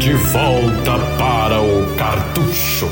De volta para o cartucho.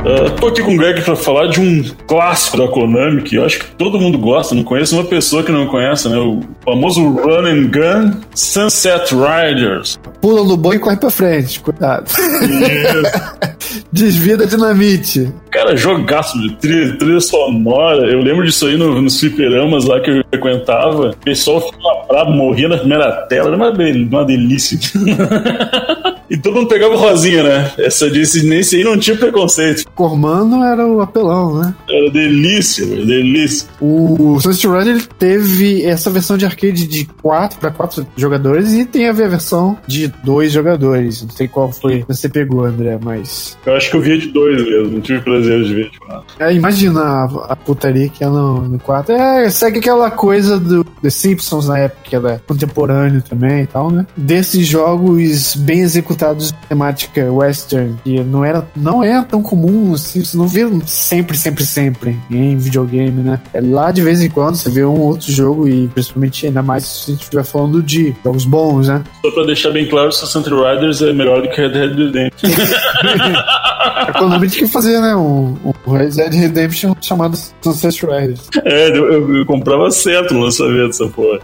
Uh, tô aqui com o Greg para falar de um clássico da Konami que eu acho que todo mundo gosta, não conheço uma pessoa que não conhece, né? O famoso Run and Gun Sunset Riders. Pula no boi e corre pra frente, cuidado. Desvia da dinamite. Cara, jogaço de trilha, trilha sonora. Eu lembro disso aí no, nos fliperamas lá que eu frequentava. O pessoal ficava bravo, morria na primeira tela. Era uma, uma delícia. E todo mundo pegava rosinha, né? Essa disse nesse aí não tinha preconceito. Cormano era o apelão, né? Era delícia, velho, delícia. O Sunset Rider teve essa versão de arcade de 4 para 4 jogadores e tem a versão de 2 jogadores. Não sei qual foi que você pegou, André, mas. Eu acho que eu via de 2 mesmo, não tive prazer de ver de 4. É, imagina a, a, putaria que é no 4. É, segue aquela coisa do The Simpsons na época, que era contemporâneo também e tal, né? Desses jogos bem executados temática western, que não era não é tão comum, assim, você não vê sempre, sempre, sempre em videogame, né? É lá de vez em quando você vê um outro jogo e principalmente ainda mais se a gente estiver falando de jogos bons, né? Só pra deixar bem claro, Sunset Riders é melhor do que Red Dead Redemption. é quando a gente que fazer, né? Um, um Red Dead Redemption chamado Sunset Riders. É, eu, eu, eu comprava certo no lançamento dessa porra.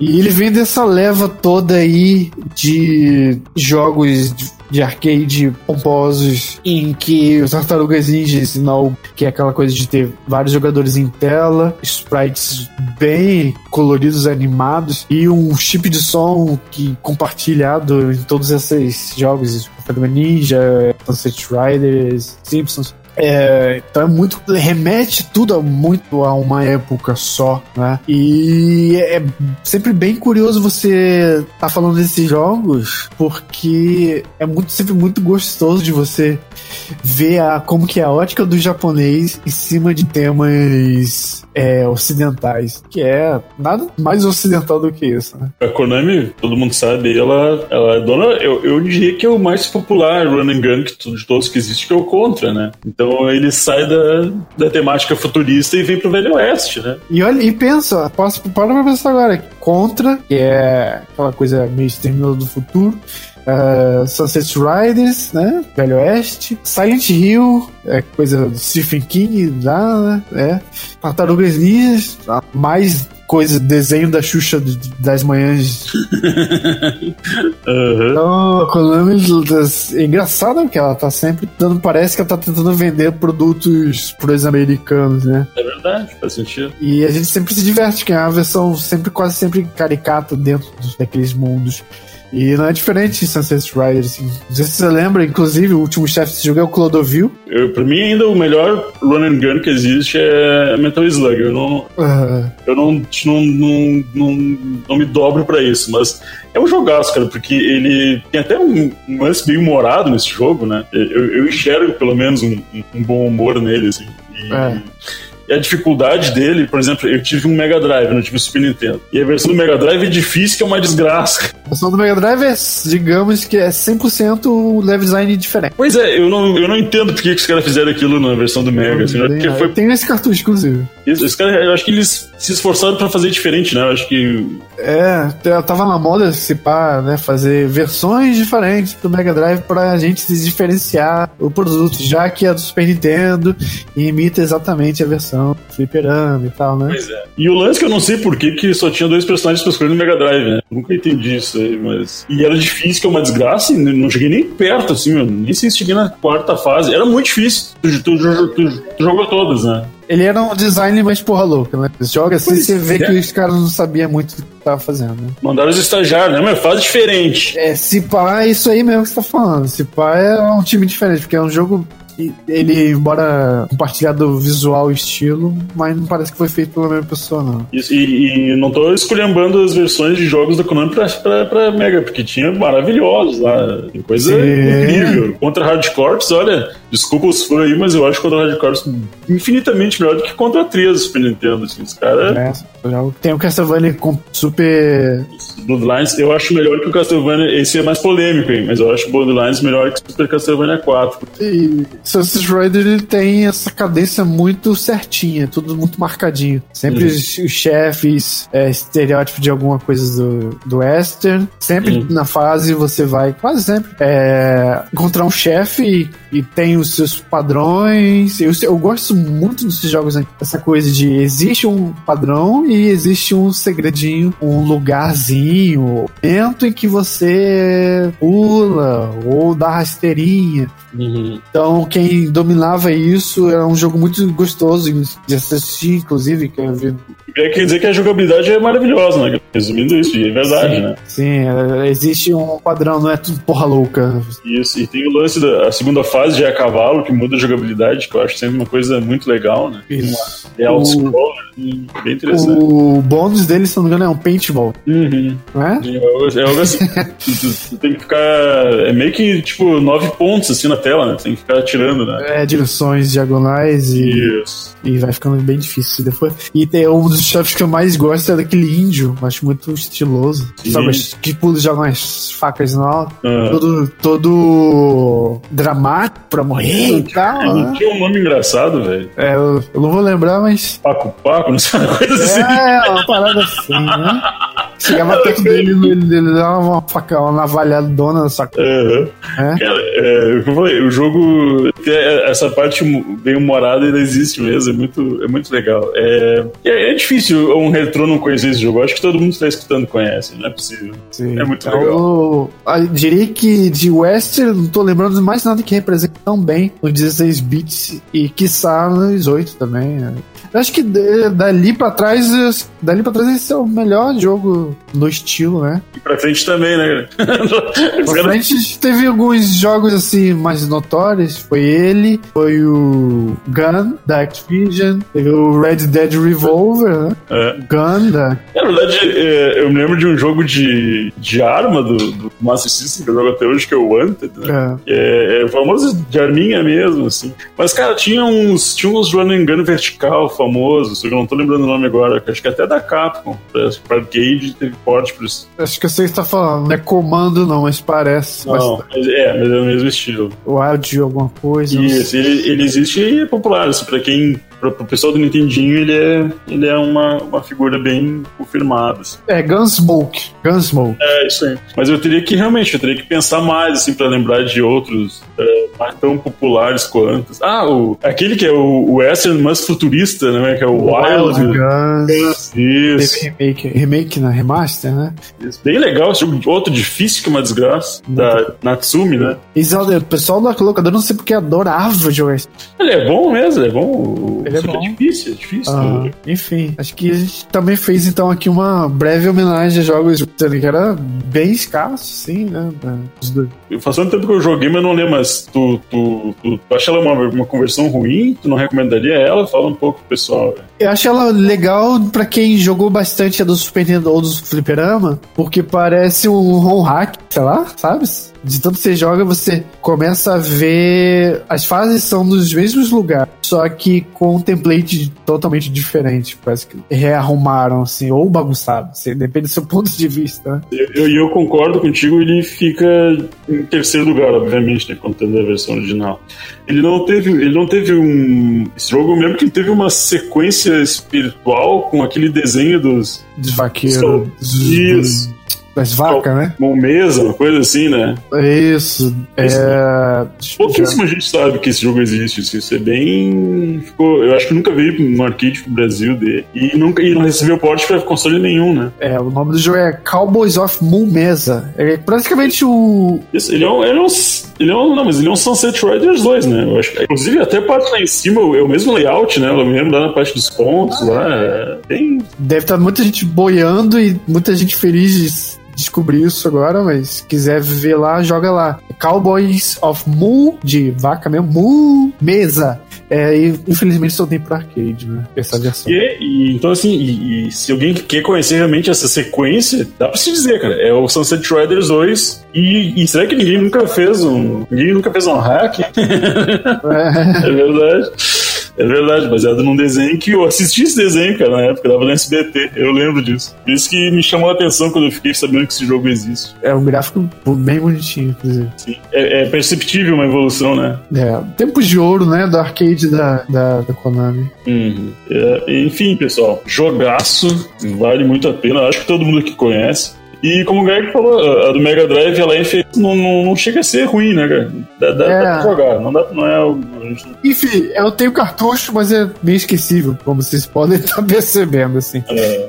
E ele vem dessa leva toda aí de jogos de arcade pomposos em que os Tartarugas Ninja que é aquela coisa de ter vários jogadores em tela, sprites bem coloridos, animados e um chip de som que compartilhado em todos esses jogos, Ninja, Sunset Riders, Simpsons, é, então é muito. remete tudo a, muito a uma época só, né? E é sempre bem curioso você tá falando desses jogos, porque é muito, sempre muito gostoso de você ver a, como que é a ótica do japonês em cima de temas é, ocidentais, que é nada mais ocidental do que isso, né? A Konami, todo mundo sabe, ela, ela é dona, eu, eu diria que é o mais popular run and gun de todos que existe, que é o Contra, né? Então ele sai da, da temática futurista e vem pro Velho Oeste, né? E olha, e pensa, posso para pra pensar agora, Contra, que é aquela coisa meio exterminador do futuro, Uh, Sunset Riders, né? Velho Oeste. Silent Hill, é coisa do Stephen King lá, né? É. Tartarugas Ninjas, mais coisa, desenho da Xuxa das manhãs. uhum. Então, a Konami é engraçada porque ela tá sempre dando, parece que ela tá tentando vender produtos pros americanos, né? É verdade, faz sentido. E a gente sempre se diverte, que é uma versão sempre, quase sempre caricata dentro daqueles mundos. E não é diferente em Sunset Riders. Assim. Não sei se você lembra, inclusive, o último chefe desse jogo é o Clodovil. Eu, pra mim, ainda o melhor run and gun que existe é Metal Slug. Eu não, eu não, não, não, não, não me dobro pra isso, mas é um jogaço, cara, porque ele tem até um, um lance meio humorado nesse jogo, né? Eu, eu enxergo, pelo menos, um, um bom humor nele, assim. E, é. E a dificuldade dele, por exemplo, eu tive um Mega Drive, não tive o Super Nintendo. E a versão do Mega Drive é difícil, que é uma desgraça. A versão do Mega Drive é, digamos que é 100% level design diferente. Pois é, eu não, eu não entendo por que os caras fizeram aquilo na versão do Mega. Assim, tem, foi... Tem esse cartucho, inclusive. Esse cara, eu acho que eles se esforçaram para fazer diferente, né? Eu acho que. É, tava na moda se pá, né? Fazer versões diferentes do Mega Drive pra gente se diferenciar o produto, já que a do Super Nintendo imita exatamente a versão fliperama e tal, né? Pois é. E o lance que eu não sei por que, que só tinha dois personagens pra escolher no Mega Drive, né? Nunca entendi isso aí, mas. E era difícil, que é uma desgraça, e não cheguei nem perto, assim, meu. Nem sei se cheguei na quarta fase. Era muito difícil. Tu, tu, tu, tu jogou todas, né? Ele era um design mais porra louca, né? Você joga assim, você vê é. que os caras não sabiam muito do que tava fazendo, né? Mandaram os estagiários, né? Mas faz diferente. É, se pá, é isso aí mesmo que você tá falando. Se pá é um time diferente, porque é um jogo ele, embora compartilhado visual e estilo, mas não parece que foi feito pela mesma pessoa, não. Isso, e, e não tô escolhendo as versões de jogos da Konami pra, pra, pra Mega, porque tinha maravilhosos lá. Coisa Sim. incrível. Contra Hard Corps, olha, desculpa os fãs aí, mas eu acho o Contra Hard Corps infinitamente melhor do que Contra 3 do Super Nintendo. Assim, os caras. É, tem o Castlevania com super. Bloodlines eu acho melhor que o Castlevania. Esse é mais polêmico, hein, mas eu acho Bloodlines melhor que o Super Castlevania 4. E Sunset Rider ele tem essa cadência muito certinha, tudo muito marcadinho. Sempre os, os chefes, é, estereótipo de alguma coisa do, do Western. Sempre na fase você vai, quase sempre, é, encontrar um chefe e, e, tem os seus padrões. Eu, eu gosto muito desses jogos, né? essa coisa de existe um padrão e existe um segredinho, um lugarzinho, um momento em que você pula ou dá rasteirinha. Uhum. Então, quem dominava isso era um jogo muito gostoso de assistir, inclusive. Que eu Quer dizer que a jogabilidade é maravilhosa, né? Resumindo isso, é verdade, sim, né? Sim, é, existe um padrão, não é tudo porra louca. Isso, e tem o lance da segunda fase já é a cavalo, que muda a jogabilidade, que eu acho sempre uma coisa muito legal, né? Isso. É auto-scroller, bem interessante. O bônus dele, se não me engano, é um paintball. Uhum. Não é? É algo assim. tu, tu, tem que ficar. É meio que, tipo, nove pontos assim na tela, né? Tem que ficar atirando, né? É, direções diagonais e. Isso. E vai ficando bem difícil depois. E tem um dos chefes que eu mais gosto é daquele índio, acho muito estiloso. Sim. Sabe, que pula joga umas facas alto. Uhum. Todo, todo dramático pra morrer e tal. Não né? tinha um nome engraçado, velho. É, eu, eu, não vou lembrar, mas. Paco Paco, não sei uma coisa é, assim. É, uma parada assim, né? Chegava perto dele, ele, ele dava uma faca, uma navalhada dona na sua cara. Uhum. É? Cara, é, falei, o jogo, essa parte bem humorada, ele existe mesmo, é muito, é muito legal. É, é, difícil um retrô não conhecer esse jogo, acho que todo mundo que está escutando conhece, não é possível. Sim. É muito então, legal. Eu, diria que de Western, não tô lembrando de mais nada que represente tão bem os 16 bits e quiçá nos 8 também. Né? Eu acho que dali pra trás, dali pra trás esse é o melhor jogo no estilo, né? E pra frente também, né? pra frente teve alguns jogos assim mais notórios. Foi ele, foi o Gun da Activision, teve o Red Dead Revolver, né? É. Gun da. Na verdade, é, eu me lembro de um jogo de, de arma do, do Master System que eu jogo até hoje, que é o Wanted, né? É. É, é famoso de arminha mesmo, assim. Mas, cara, tinha uns, tinha uns run and gun vertical famoso, só que eu não tô lembrando o nome agora, acho que até da Capcom, pra, pra teve porte por isso. Acho que você está falando, não é comando não, mas parece. Não, mas é, mas é o mesmo estilo. Wild alguma coisa. Isso, ele, ele existe e é popular, assim, pra quem pro, pro pessoal do Nintendinho, ele é, ele é uma, uma figura bem confirmada. Assim. É, Gunsmoke. Gunsmoke. É, isso aí. Mas eu teria que, realmente, eu teria que pensar mais, assim, pra lembrar de outros é, mais tão populares quanto. Ah, o, aquele que é o, Western mais futurista, né? Que é o Wild, Wild Guns. Isso. Teve remake, remake na remaster, né? Isso. Bem legal, esse jogo outro difícil que é uma desgraça. Muito. Da Natsumi, né? Exato, o pessoal da locadora não sei porque adorava jogar isso. Ele é bom mesmo, ele é bom. Ele é bom. É difícil, é difícil. Ah, enfim, acho que a gente também fez então aqui uma breve homenagem a jogos que era bem escasso, sim, né? Faz tanto tempo que eu joguei, mas não lembro, mas tu, tu, tu, tu acha ela uma, uma conversão ruim? Tu não recomendaria ela? Fala um pouco pro pessoal. Eu acho ela legal pra quem jogou bastante a do Super Nintendo ou do Fliperama, porque parece um home hack, sei lá, sabe? De tanto você joga, você começa a ver. As fases são nos mesmos lugares, só que com um template totalmente diferente. Parece que rearrumaram, assim, ou bagunçado. Assim, depende do seu ponto de vista. Né? Eu, eu concordo contigo, ele fica em terceiro lugar, obviamente, né, contando a versão original. Ele não teve, ele não teve um. Esse jogo, eu lembro que ele teve uma sequência espiritual com aquele desenho dos. Dos vaqueiros. Isso. Das vacas, né? Uma mesa, uma coisa assim, né? Isso. É... Pouquíssima gente sabe que esse jogo existe. Isso é bem. Ficou... Eu acho que nunca veio um arcade pro Brasil dele. E, nunca... e não recebeu porte pra console nenhum, né? É, o nome do jogo é Cowboys of Moon Mesa. É praticamente o. Isso, ele é um. Ele é um... Ele é um, não, mas ele é um Sunset Riders 2, né? Eu acho inclusive, até a parte lá em cima é o mesmo layout, né? Eu lembro lá na parte dos pontos, lá. É. Deve estar muita gente boiando e muita gente feliz descobrir isso agora, mas quiser ver lá, joga lá. Cowboys of Moo, de vaca mesmo, Moo Mesa. É, e infelizmente só tem pra arcade, né? Essa versão. E, e, então, assim, e, e, se alguém quer conhecer realmente essa sequência, dá pra se dizer, cara. É o Sunset Riders 2. E, e será que ninguém nunca fez um. Ninguém nunca fez um hack? é, é verdade. É verdade, baseado num desenho que eu assisti esse desenho, cara, na época, dava no SBT. Eu lembro disso. Por isso que me chamou a atenção quando eu fiquei sabendo que esse jogo existe. É um gráfico bem bonitinho, inclusive. Sim. É, é perceptível uma evolução, né? É. Tempos de ouro, né? Do arcade da, da, da Konami. Uhum. É, enfim, pessoal, jogaço, vale muito a pena. Acho que todo mundo aqui conhece. E como o Greg falou, a do Mega Drive, ela é não, não, não, chega a ser ruim, né, cara? Dá, dá, é. dá pra jogar, não, dá, não é algo. Enfim, eu tenho cartucho, mas é meio esquecível, como vocês podem estar percebendo, assim. É.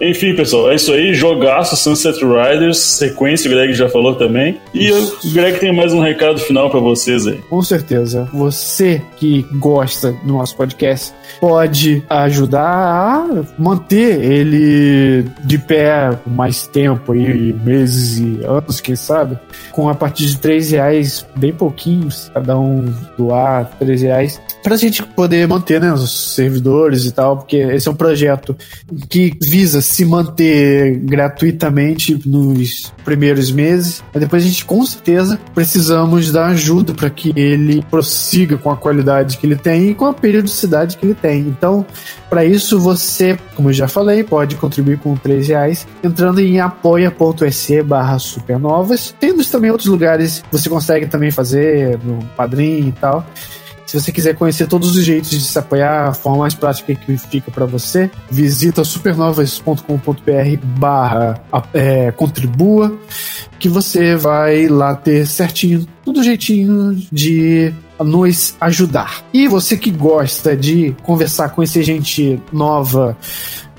Enfim, pessoal, é isso aí. Jogaço Sunset Riders, sequência, o Greg já falou também. E o Greg tem mais um recado final para vocês aí. Com certeza. Você que gosta do nosso podcast pode ajudar a manter ele de pé mais tempo aí, meses e anos, quem sabe, com a partir de 3 reais, bem pouquinhos, cada um doar 3 reais, pra gente poder manter né, os servidores e tal, porque esse é um projeto que visa se manter gratuitamente nos primeiros meses, mas depois a gente com certeza precisamos da ajuda para que ele prossiga com a qualidade que ele tem e com a periodicidade que ele tem. Então, para isso você, como eu já falei, pode contribuir com 3 reais entrando em apoia.se barra supernovas. Temos também outros lugares você consegue também fazer no Padrim e tal. Se você quiser conhecer todos os jeitos de se apoiar, a forma mais prática que fica para você, visita supernovas.com.br barra é, contribua, que você vai lá ter certinho, tudo jeitinho de nos ajudar. E você que gosta de conversar, conhecer gente nova,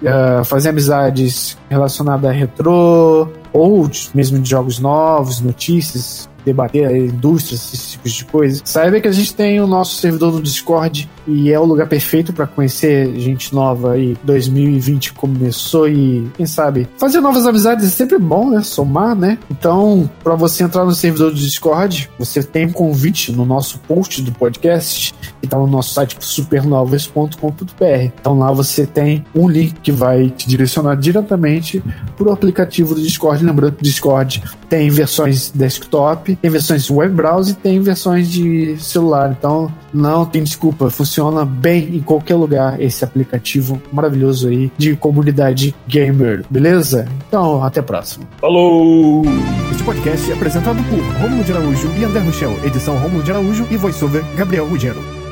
uh, fazer amizades relacionadas a retrô, ou mesmo de jogos novos, notícias, debater a indústria, esses tipos de coisas, saiba que a gente tem o nosso servidor no Discord e é o lugar perfeito para conhecer gente nova e 2020 começou e quem sabe fazer novas amizades é sempre bom, né? Somar, né? Então, para você entrar no servidor do Discord, você tem um convite no nosso post do podcast que tá no nosso site supernovas.com.br. Então lá você tem um link que vai te direcionar diretamente pro aplicativo do Discord. Lembrando que o Discord tem versões desktop tem versões web browser e tem versões de celular. Então não tem desculpa, funciona bem em qualquer lugar esse aplicativo maravilhoso aí de comunidade gamer, beleza? Então, até a próxima. Falou! Este podcast é apresentado por Romulo de Araújo e André Rochel, edição Romulo de Araújo e voiceover Gabriel Ruggiero.